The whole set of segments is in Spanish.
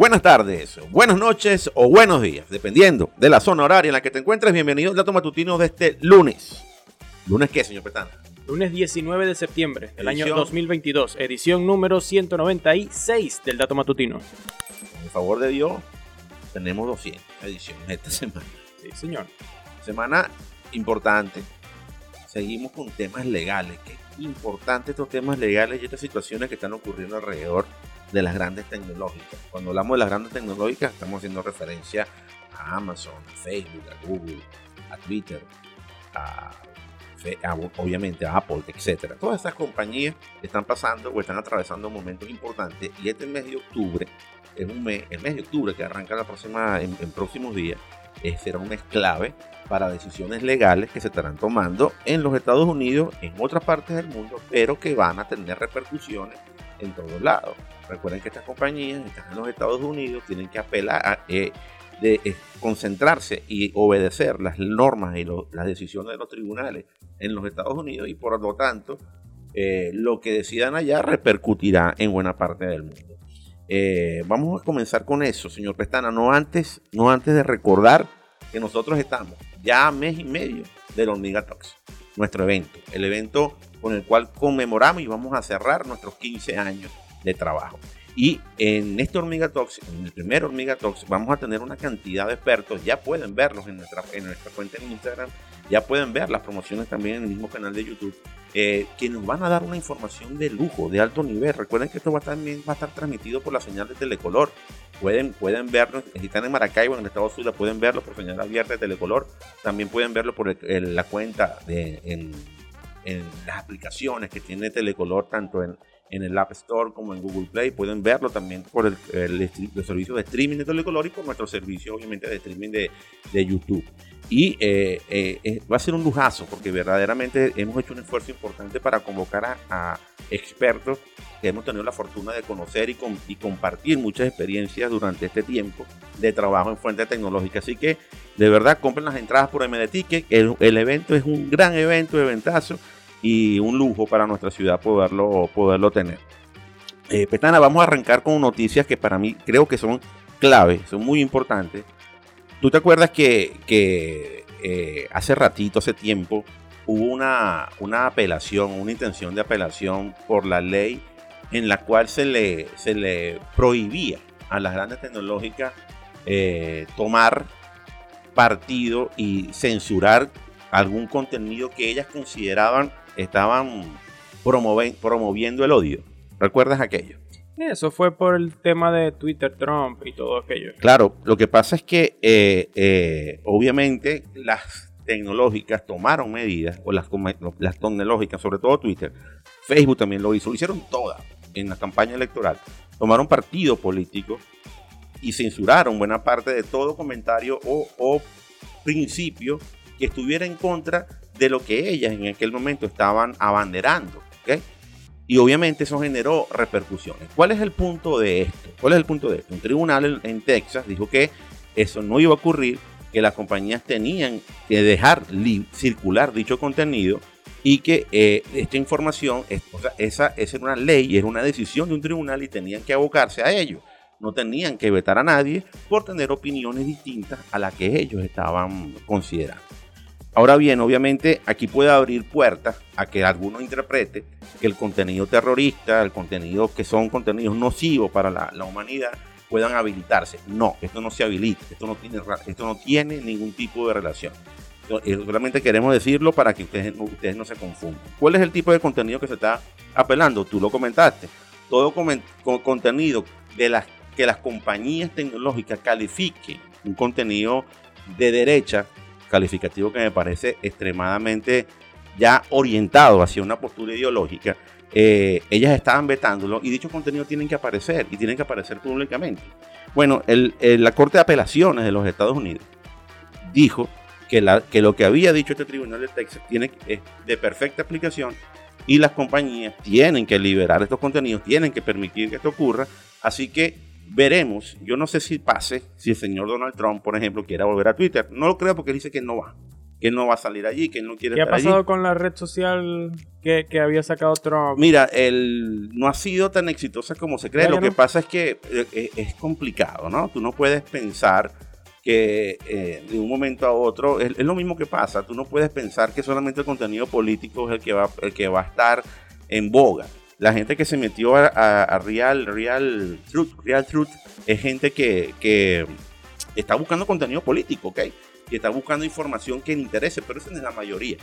buenas tardes, buenas noches o buenos días, dependiendo de la zona horaria en la que te encuentres. Bienvenido al dato matutino de este lunes. ¿Lunes qué, señor Petana? Lunes 19 de septiembre del año Edición. 2022, edición número 196 del dato matutino. El favor de Dios, tenemos 200 ediciones esta semana. Sí, señor. Semana importante. Seguimos con temas legales. Qué importante estos temas legales y estas situaciones que están ocurriendo alrededor de las grandes tecnológicas. Cuando hablamos de las grandes tecnológicas, estamos haciendo referencia a Amazon, a Facebook, a Google, a Twitter, a, a- obviamente a Apple, etcétera. Todas estas compañías están pasando o están atravesando momentos importantes y este mes de octubre es un mes, el mes de octubre que arranca la próxima, en, en próximos días, eh, será un mes clave para decisiones legales que se estarán tomando en los Estados Unidos, en otras partes del mundo, pero que van a tener repercusiones en todos lados. Recuerden que estas compañías están en los Estados Unidos, tienen que apelar a eh, de, eh, concentrarse y obedecer las normas y las decisiones de los tribunales en los Estados Unidos y por lo tanto eh, lo que decidan allá repercutirá en buena parte del mundo. Vamos a comenzar con eso, señor Pestana, no antes, no antes de recordar que nosotros estamos ya a mes y medio del Hormiga Talks, nuestro evento, el evento con el cual conmemoramos y vamos a cerrar nuestros 15 años de trabajo. Y en este Hormiga Talks, en el primer Hormiga Talks, vamos a tener una cantidad de expertos, ya pueden verlos en nuestra, en nuestra cuenta en Instagram, ya pueden ver las promociones también en el mismo canal de YouTube, eh, que nos van a dar una información de lujo, de alto nivel. Recuerden que esto va también va a estar transmitido por la señal de Telecolor. Pueden, pueden verlo, si están en Maracaibo, en el estado Zulia, pueden verlo por señal abierta de Telecolor. También pueden verlo por la cuenta de, en, en las aplicaciones que tiene Telecolor, tanto en, en el App Store como en Google Play. Pueden verlo también por el, el, stre- el servicio de streaming de Telecolor y por nuestro servicio, obviamente, de streaming de, de YouTube. Y eh, eh, eh, va a ser un lujazo porque verdaderamente hemos hecho un esfuerzo importante para convocar a expertos que hemos tenido la fortuna de conocer y, com- y compartir muchas experiencias durante este tiempo de trabajo en fuente tecnológica. Así que de verdad compren las entradas por MD Ticket. El, el evento es un gran evento, eventazo y un lujo para nuestra ciudad poderlo, poderlo tener. Eh, Petana, vamos a arrancar con noticias que para mí creo que son clave, son muy importantes. ¿Tú te acuerdas que, que, eh, hace ratito, hace tiempo, hubo una, una apelación, una intención de apelación por la ley en la cual se le, se le prohibía a las grandes tecnológicas eh, tomar partido y censurar algún contenido que ellas consideraban estaban promoven- promoviendo el odio? ¿Recuerdas aquello? Eso fue por el tema de Twitter, Trump y todo aquello. Claro, lo que pasa es que eh, eh, obviamente las tecnológicas tomaron medidas, o las, las tecnológicas, sobre todo Twitter, Facebook también lo hizo, lo hicieron todas en la campaña electoral, tomaron partido político y censuraron buena parte de todo comentario o, principio que estuviera en contra de lo que ellas en aquel momento estaban abanderando. ¿ok? Y obviamente eso generó repercusiones. ¿Cuál es el punto de esto? ¿Cuál es el punto de esto? Un tribunal en Texas dijo que eso no iba a ocurrir, que las compañías tenían que dejar circular dicho contenido y que eh, esta información, o sea, esa, esa era una ley era una decisión de un tribunal y tenían que abocarse a ello. No tenían que vetar a nadie por tener opiniones distintas a las que ellos estaban considerando. Ahora bien, obviamente aquí puede abrir puertas a que alguno interprete que el contenido terrorista, el contenido que son contenidos nocivos para la humanidad, puedan habilitarse. No, esto no se habilita, esto no tiene, esto no tiene ningún tipo de relación. Eh, Solamente queremos decirlo para que ustedes, no- ustedes no se confundan. ¿Cuál es el tipo de contenido que se está apelando? Tú lo comentaste. Todo comen- co- contenido de las que las compañías tecnológicas califiquen un contenido de derecha, calificativo que me parece extremadamente ya orientado hacia una postura ideológica, eh, ellas estaban vetándolo y dichos contenidos tienen que aparecer y tienen que aparecer públicamente. Bueno, el- el- la Corte de Apelaciones de los Estados Unidos dijo que, la- que lo que había dicho este tribunal de Texas tiene, es de perfecta aplicación y las compañías tienen que liberar estos contenidos, tienen que permitir que esto ocurra. Así que veremos, yo no sé si pase, si el señor Donald Trump, por ejemplo, quiera volver a Twitter. No lo creo porque dice que no va. Que no va a salir allí, que no quiere ¿Qué ha allí. pasado con la red social que, que había sacado Trump? Mira, el, no ha sido tan exitosa como se cree. Lo que pasa es que eh, eh, es complicado, ¿no? Tú no puedes pensar que eh, de un momento a otro es, es lo mismo que pasa. Tú no puedes pensar que solamente el contenido político es el que va, el que va a estar en boga. La gente que se metió a, a- a Real, Real Truth, Real Truth es gente que, que está buscando contenido político, ¿ok? Y está buscando información que le interese, pero esa no es la mayoría.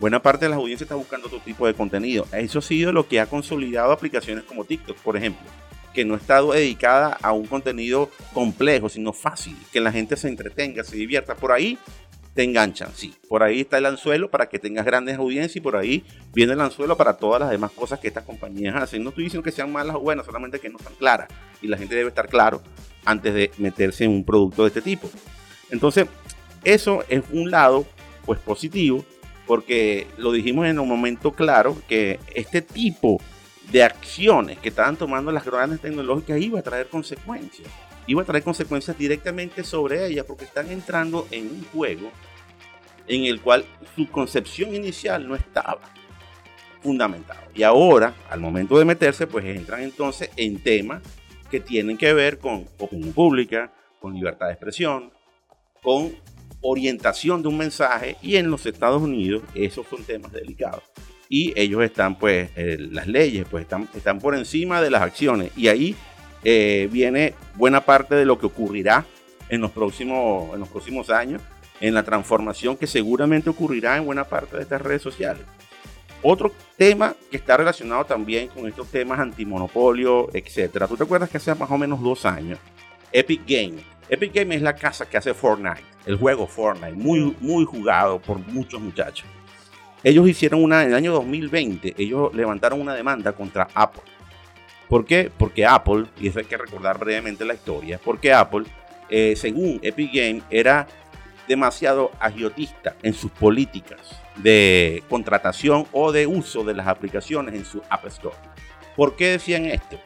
Buena parte de las audiencias está buscando otro tipo de contenido. Eso ha sido lo que ha consolidado aplicaciones como TikTok, por ejemplo, que no está dedicada a un contenido complejo, sino fácil, que la gente se entretenga, se divierta. Por ahí te enganchan, sí. Por ahí está el anzuelo para que tengas grandes audiencias y por ahí viene el anzuelo para todas las demás cosas que estas compañías hacen. No estoy diciendo que sean malas o buenas, solamente que no están claras. Y la gente debe estar claro antes de meterse en un producto de este tipo. Entonces, eso es un lado, pues positivo, porque lo dijimos en un momento claro que este tipo de acciones que estaban tomando las grandes tecnológicas iba a traer consecuencias. Iba a traer consecuencias directamente sobre ellas porque están entrando en un juego en el cual su concepción inicial no estaba fundamentado. Y ahora, al momento de meterse, pues entran entonces en temas que tienen que ver con opinión pública, con libertad de expresión, con orientación de un mensaje y en los Estados Unidos esos son temas delicados. Y ellos están, pues, eh, las leyes, pues, están, están por encima de las acciones. Y ahí eh, viene buena parte de lo que ocurrirá en los, próximos, en los próximos años, en la transformación que seguramente ocurrirá en buena parte de estas redes sociales. Otro tema que está relacionado también con estos temas antimonopolio, etcétera. ¿Tú te acuerdas que hace más o menos dos años Epic Games? Epic Games es la casa que hace Fortnite, el juego Fortnite, muy, muy jugado por muchos muchachos. Ellos hicieron una, en el año 2020, ellos levantaron una demanda contra Apple. ¿Por qué? Porque Apple, y eso hay que recordar brevemente la historia, porque Apple, eh, según Epic Games, era demasiado agiotista en sus políticas de contratación o de uso de las aplicaciones en su App Store. ¿Por qué decían esto?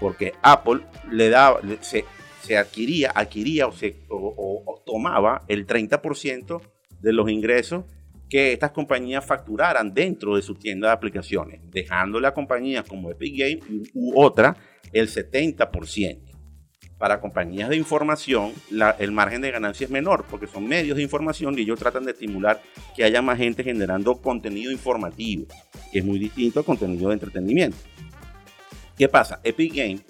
Porque Apple le daba, se, se adquiría, adquiría o, se, o- o- o tomaba el 30% de los ingresos que estas compañías facturaran dentro de su tienda de aplicaciones, dejándole a compañías como Epic Games u otra el 70%. Para compañías de información, la- el margen de ganancia es menor porque son medios de información y ellos tratan de estimular que haya más gente generando contenido informativo, que es muy distinto al contenido de entretenimiento. ¿Qué pasa? Epic Games,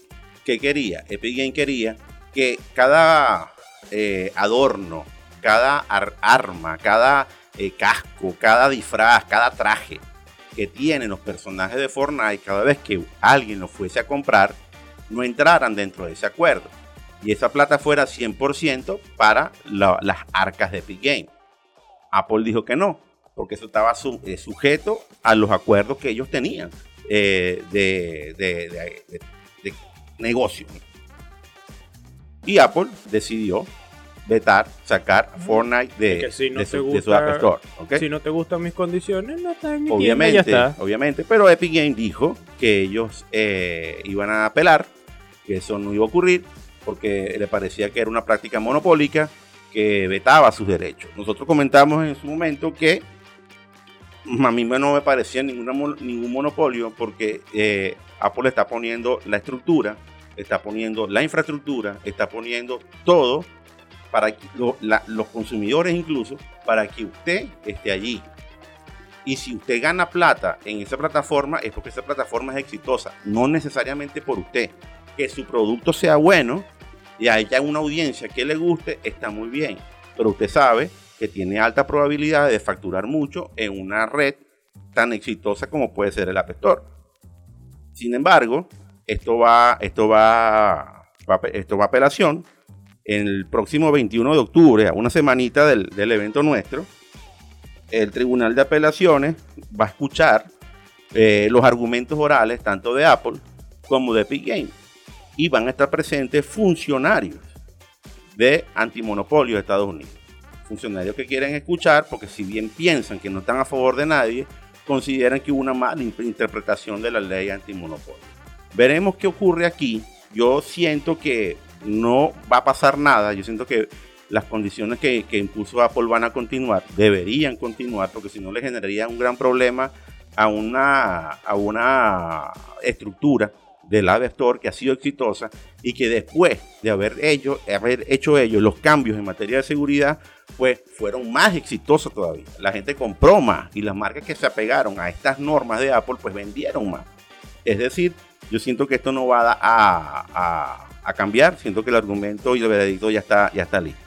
¿qué quería? Epic Games quería que cada eh, adorno, cada ar- arma, cada eh, casco, cada disfraz, cada traje que tienen los personajes de Fortnite, cada vez que alguien lo fuese a comprar, no entraran dentro de ese acuerdo. Y esa plata fuera 100% para la- las arcas de Epic Games. Apple dijo que no, porque eso estaba su- eh, sujeto a los acuerdos que ellos tenían de- de- de- de negocio. Y Apple decidió vetar, sacar a Fortnite de, si no de su, de su gusta- App Store. Si no te gustan mis condiciones, no estás en mi tienda obviamente, ya está. obviamente, pero Epic Games dijo que ellos eh, iban a apelar, que eso no iba a ocurrir, porque le parecía que era una práctica monopólica que vetaba sus derechos. Nosotros comentamos en su momento que a mí no me parecía ninguna, ningún monopolio porque eh, Apple está poniendo la estructura, está poniendo la infraestructura, está poniendo todo para que los consumidores incluso, para que usted esté allí. Y si usted gana plata en esa plataforma, es porque esa plataforma es exitosa, no necesariamente por usted. Que su producto sea bueno y haya una audiencia que le guste, está muy bien. Pero usted sabe que tiene alta probabilidad de facturar mucho en una red tan exitosa como puede ser el App Store. Sin embargo, esto va, esto va, esto va a apelación. El próximo 21 de octubre, a una semanita del, del evento nuestro, el Tribunal de Apelaciones va a escuchar eh, los argumentos orales tanto de Apple como de Epic Games y van a estar presentes funcionarios de antimonopolio de Estados Unidos. Funcionarios que quieren escuchar porque si bien piensan que no están a favor de nadie, consideran que hubo una mala in- interpretación de la ley antimonopolio. Veremos qué ocurre aquí. Yo siento que no va a pasar nada. Yo siento que las condiciones que, impuso Apple van a continuar, deberían continuar, porque si no le generaría un gran problema a una, a una estructura del App Store que ha sido exitosa y que después de haber haber hecho ellos los cambios en materia de seguridad, pues fueron más exitosos todavía. La gente compró más y las marcas que se apegaron a estas normas de Apple, pues vendieron más. Es decir, yo siento que esto no va a, a, cambiar, siento que el argumento y el veredicto ya está, ya está listo.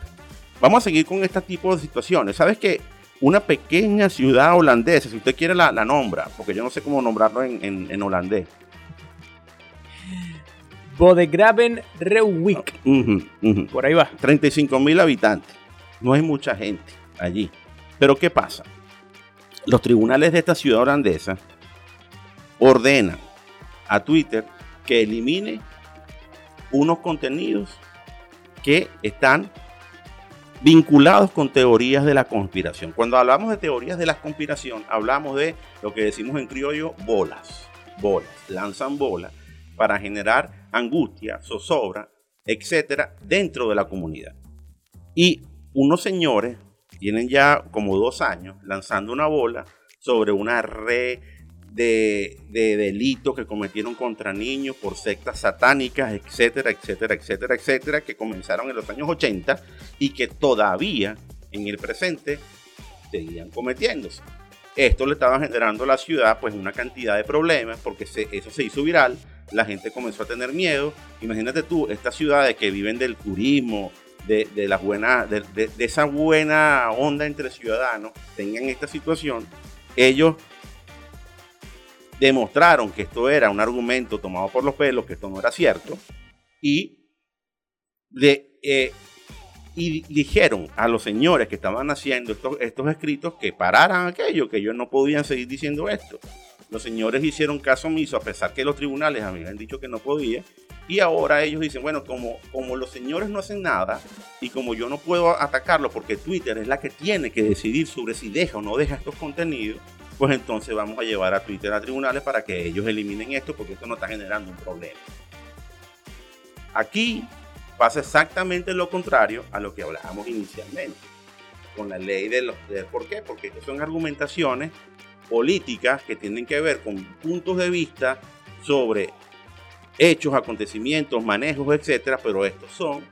Vamos a seguir con este tipo de situaciones. ¿Sabes que Una pequeña ciudad holandesa, si usted quiere la, la nombra, porque yo no sé cómo nombrarlo en, en holandés, Bodegraven Reuwijk. Por ahí va. 35 mil habitantes. No hay mucha gente allí. Pero ¿qué pasa? Los tribunales de esta ciudad holandesa ordenan a Twitter que elimine unos contenidos que están vinculados con teorías de la conspiración. Cuando hablamos de teorías de la conspiración, hablamos de lo que decimos en criollo bolas. Bolas. Lanzan bolas para generar angustia, zozobra, etcétera, dentro de la comunidad. Y unos señores tienen ya como dos años lanzando una bola sobre una red de, delitos que cometieron contra niños por sectas satánicas, etcétera, etcétera, etcétera, etcétera, que comenzaron en los años 80 y que todavía en el presente seguían cometiéndose. Esto le estaba generando a la ciudad pues una cantidad de problemas porque eso se hizo viral la gente comenzó a tener miedo. Imagínate tú, estas ciudades que viven del turismo, de, la buena, de, esa buena onda entre ciudadanos, tengan esta situación, ellos demostraron que esto era un argumento tomado por los pelos, que esto no era cierto, y, de, eh, y dijeron a los señores que estaban haciendo estos, estos escritos que pararan aquello, que ellos no podían seguir diciendo esto. Los señores hicieron caso omiso a pesar que los tribunales habían dicho que no podía. Y ahora ellos dicen, bueno, como, como los señores no hacen nada y como yo no puedo atacarlo porque Twitter es la que tiene que decidir sobre si deja o no deja estos contenidos, pues entonces vamos a llevar a Twitter a tribunales para que ellos eliminen esto porque esto no está generando un problema. Aquí pasa exactamente lo contrario a lo que hablábamos inicialmente con la ley de los... De, ¿Por qué? Porque son argumentaciones políticas que tienen que ver con puntos de vista sobre hechos, acontecimientos, manejos, etcétera, pero estos son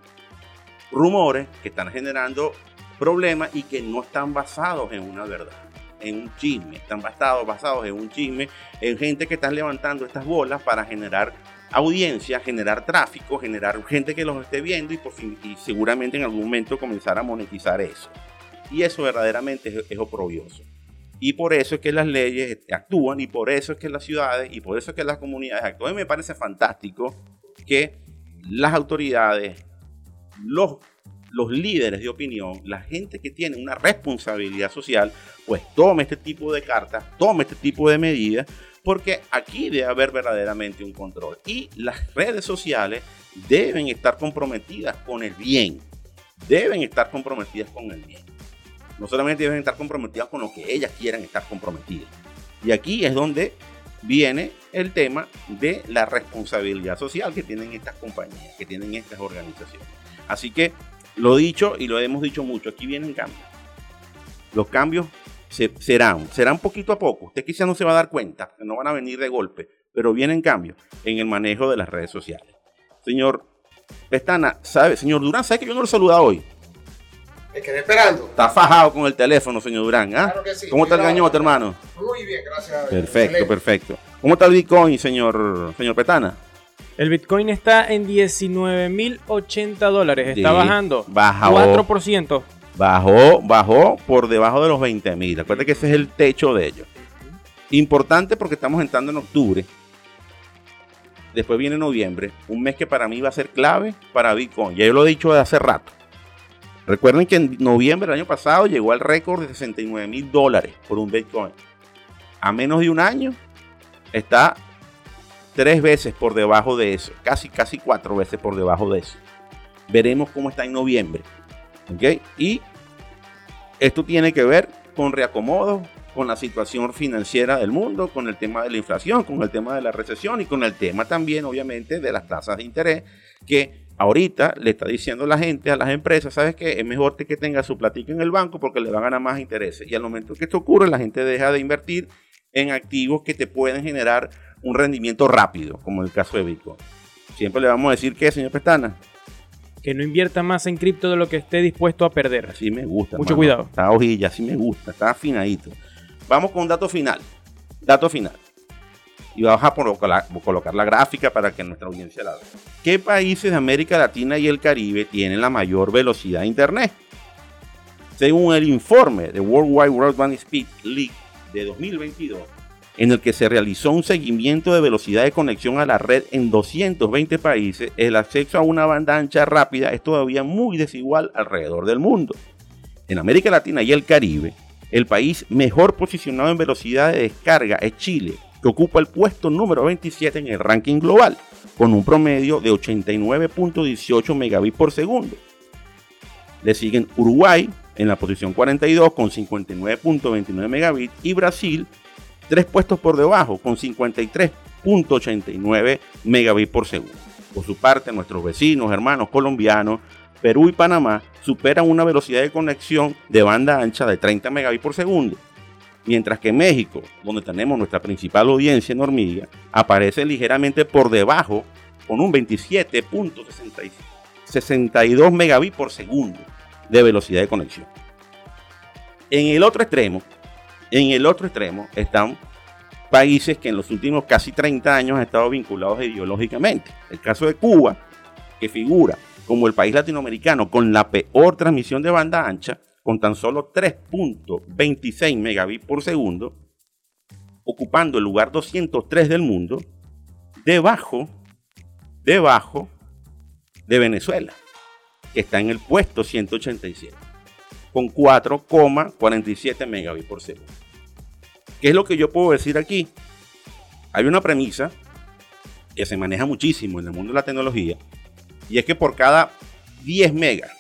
rumores que están generando problemas y que no están basados en una verdad, en un chisme, están basados, basados en un chisme, en gente que está levantando estas bolas para generar audiencia, generar tráfico, generar gente que los esté viendo y, por fin, y seguramente en algún momento comenzar a monetizar eso. Y eso verdaderamente es, es oprobioso. Y por eso es que las leyes actúan y por eso es que las ciudades y por eso es que las comunidades actúan. Y me parece fantástico que las autoridades, los, los líderes de opinión, la gente que tiene una responsabilidad social, pues tome este tipo de cartas, tome este tipo de medidas, porque aquí debe haber verdaderamente un control. Y las redes sociales deben estar comprometidas con el bien, deben estar comprometidas con el bien no solamente deben estar comprometidas con lo que ellas quieran estar comprometidas. Y aquí es donde viene el tema de la responsabilidad social que tienen estas compañías, que tienen estas organizaciones. Así que lo dicho y lo hemos dicho mucho, aquí vienen cambios. Los cambios serán, serán poquito a poco. Usted quizás no se va a dar cuenta, no van a venir de golpe, pero vienen cambios en el manejo de las redes sociales. Señor Pestana, ¿sabe? Señor Durán, ¿sabe que yo no lo saluda hoy? Me quedé esperando. Está fajado con el teléfono, señor Durán. ¿ah? Claro que sí. ¿Cómo está el gañote, hermano? Muy bien, gracias. Perfecto, perfecto. ¿Cómo está el Bitcoin, señor, señor Petana? El Bitcoin está en 19.080 dólares. Está bajando. Bajó. 4%. Bajó, bajó por debajo de los 20.000. Recuerda que ese es el techo de ellos. Importante porque estamos entrando en octubre. Después viene noviembre. Un mes que para mí va a ser clave para Bitcoin. Ya yo lo he dicho de hace rato. Recuerden que en noviembre del año pasado llegó al récord de 69 mil dólares por un Bitcoin. A menos de un año está tres veces por debajo de eso, casi, casi cuatro veces por debajo de eso. Veremos cómo está en noviembre. ¿Ok? Y esto tiene que ver con reacomodo, con la situación financiera del mundo, con el tema de la inflación, con el tema de la recesión y con el tema también, obviamente, de las tasas de interés que ahorita le está diciendo la gente, a las empresas, ¿sabes qué? Es mejor que tenga su platica en el banco porque le va a ganar más intereses. Y al momento que esto ocurre, la gente deja de invertir en activos que te pueden generar un rendimiento rápido, como el caso de Bitcoin. Siempre le vamos a decir que, señor Pestana. Que no invierta más en cripto de lo que esté dispuesto a perder. Así me gusta. Mucho cuidado. Está hojilla, así me gusta, está afinadito. Vamos con un dato final. Dato final. Y vamos a colocar la gráfica para que nuestra audiencia la vea. ¿Qué países de América Latina y el Caribe tienen la mayor velocidad de Internet? Según el informe de Worldwide Broadband Speed League de 2022, en el que se realizó un seguimiento de velocidad de conexión a la red en 220 países, el acceso a una banda ancha rápida es todavía muy desigual alrededor del mundo. En América Latina y el Caribe, el país mejor posicionado en velocidad de descarga es Chile, que ocupa el puesto número 27 en el ranking global, con un promedio de 89.18 megabits por segundo. Le siguen Uruguay en la posición 42 con 59.29 megabits y Brasil tres puestos por debajo con 53.89 megabits por segundo. Por su parte, nuestros vecinos, hermanos colombianos, Perú y Panamá superan una velocidad de conexión de banda ancha de 30 megabits por segundo, mientras que México, donde tenemos nuestra principal audiencia en hormiga, aparece ligeramente por debajo con un 27.62 megabits por segundo de velocidad de conexión. En el otro extremo, en el otro extremo están países que en los últimos casi 30 años han estado vinculados ideológicamente. El caso de Cuba, que figura como el país latinoamericano con la peor transmisión de banda ancha, con tan solo 3.26 megabits por segundo, ocupando el lugar 203 del mundo, debajo, debajo de Venezuela, que está en el puesto 187, con 4,47 megabits por segundo. ¿Qué es lo que yo puedo decir aquí? Hay una premisa que se maneja muchísimo en el mundo de la tecnología y es que por cada 10 megas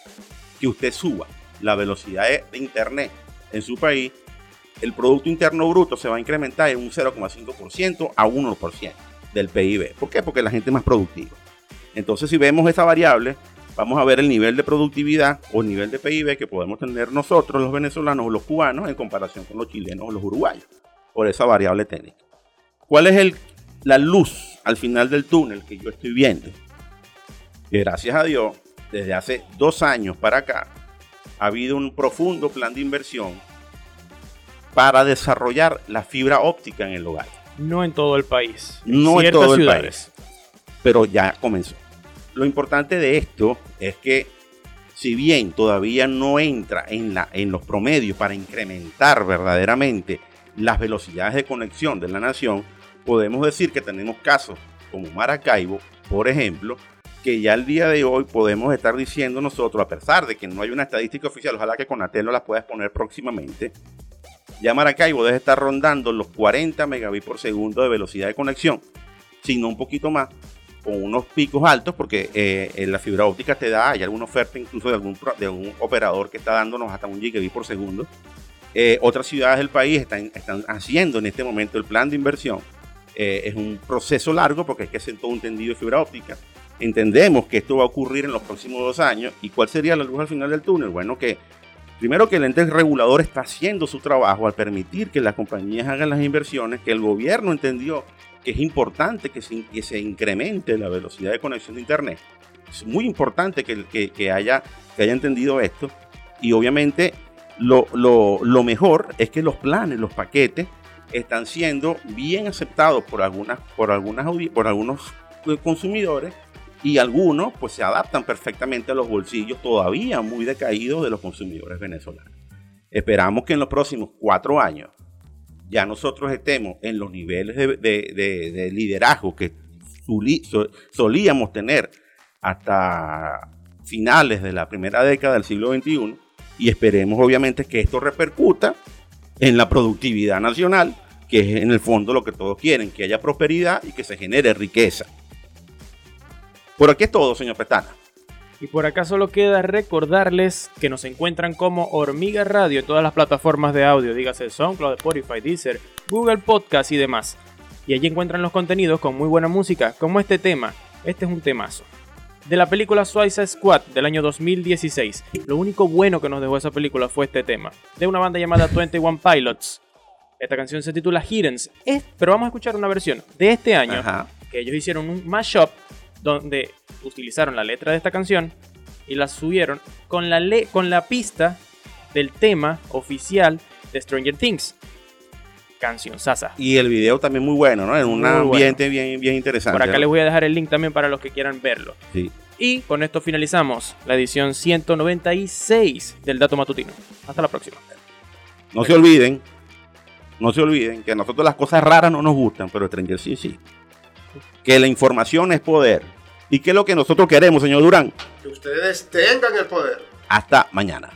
que usted suba la velocidad de internet en su país, el Producto Interno Bruto se va a incrementar en un 0,5% a 1% del PIB. ¿Por qué? Porque la gente es más productiva. Entonces, si vemos esa variable, vamos a ver el nivel de productividad o el nivel de PIB que podemos tener nosotros, los venezolanos o los cubanos, en comparación con los chilenos o los uruguayos por esa variable técnica. ¿Cuál es el, la luz al final del túnel que yo estoy viendo? Que gracias a Dios, desde hace dos años para acá, ha habido un profundo plan de inversión para desarrollar la fibra óptica en el hogar. No en todo el país. no en todo el país. Pero ya comenzó. Lo importante de esto es que si bien todavía no entra en, la, en los promedios para incrementar verdaderamente las velocidades de conexión de la nación, podemos decir que tenemos casos como Maracaibo, por ejemplo, que ya el día de hoy podemos estar diciendo nosotros, a pesar de que no hay una estadística oficial, ojalá que Conatel no la pueda exponer próximamente, ya Maracaibo debe estar rondando los 40 megabits por segundo de velocidad de conexión, sino un poquito más, con unos picos altos, porque eh, en la fibra óptica te da, hay alguna oferta incluso de algún, de algún operador que está dándonos hasta un gigabit por segundo, eh, otras ciudades del país están, están, haciendo en este momento el plan de inversión. Eh, es un proceso largo porque hay que hacer todo un tendido de fibra óptica. Entendemos que esto va a ocurrir en los próximos dos años. ¿Y cuál sería la luz al final del túnel? Bueno, que primero que el ente regulador está haciendo su trabajo al permitir que las compañías hagan las inversiones, que el gobierno entendió que es importante que se, que se incremente la velocidad de conexión de Internet. Es muy importante que, que, que haya, que haya entendido esto. Y obviamente lo, mejor es que los planes, los paquetes, están siendo bien aceptados por, algunas, por, algunas, por algunos consumidores y algunos pues se adaptan perfectamente a los bolsillos todavía muy decaídos de los consumidores venezolanos. Esperamos que en los próximos cuatro años ya nosotros estemos en los niveles de, liderazgo que solíamos tener hasta finales de la primera década del siglo XXI y esperemos obviamente que esto repercuta en la productividad nacional, que es en el fondo lo que todos quieren, que haya prosperidad y que se genere riqueza. Por aquí es todo, señor Petana. Y por acá solo queda recordarles que nos encuentran como Hormiga Radio en todas las plataformas de audio, dígase SoundCloud, Spotify, Deezer, Google Podcast y demás. Y allí encuentran los contenidos con muy buena música, como este tema. Este es un temazo. De la película Suicide Squad del año 2016. Lo único bueno que nos dejó esa película fue este tema, de una banda llamada 21 Pilots. Esta canción se titula Hiddens, pero vamos a escuchar una versión de este año, Ajá. que ellos hicieron un mashup donde utilizaron la letra de esta canción y la subieron con la, le- con la pista del tema oficial de Stranger Things. Canción Sasa. Y el video también muy bueno, ¿no? En un Muy bueno. ambiente bien, bien interesante. Por acá ¿no? les voy a dejar el link también para los que quieran verlo. Sí. Y con esto finalizamos la edición 196 del Dato Matutino. Hasta la próxima. No se olviden, no se olviden que a nosotros las cosas raras no nos gustan, pero Stranger sí, sí. Que la información es poder. ¿Y qué es lo que nosotros queremos, señor Durán? Que ustedes tengan el poder. Hasta mañana.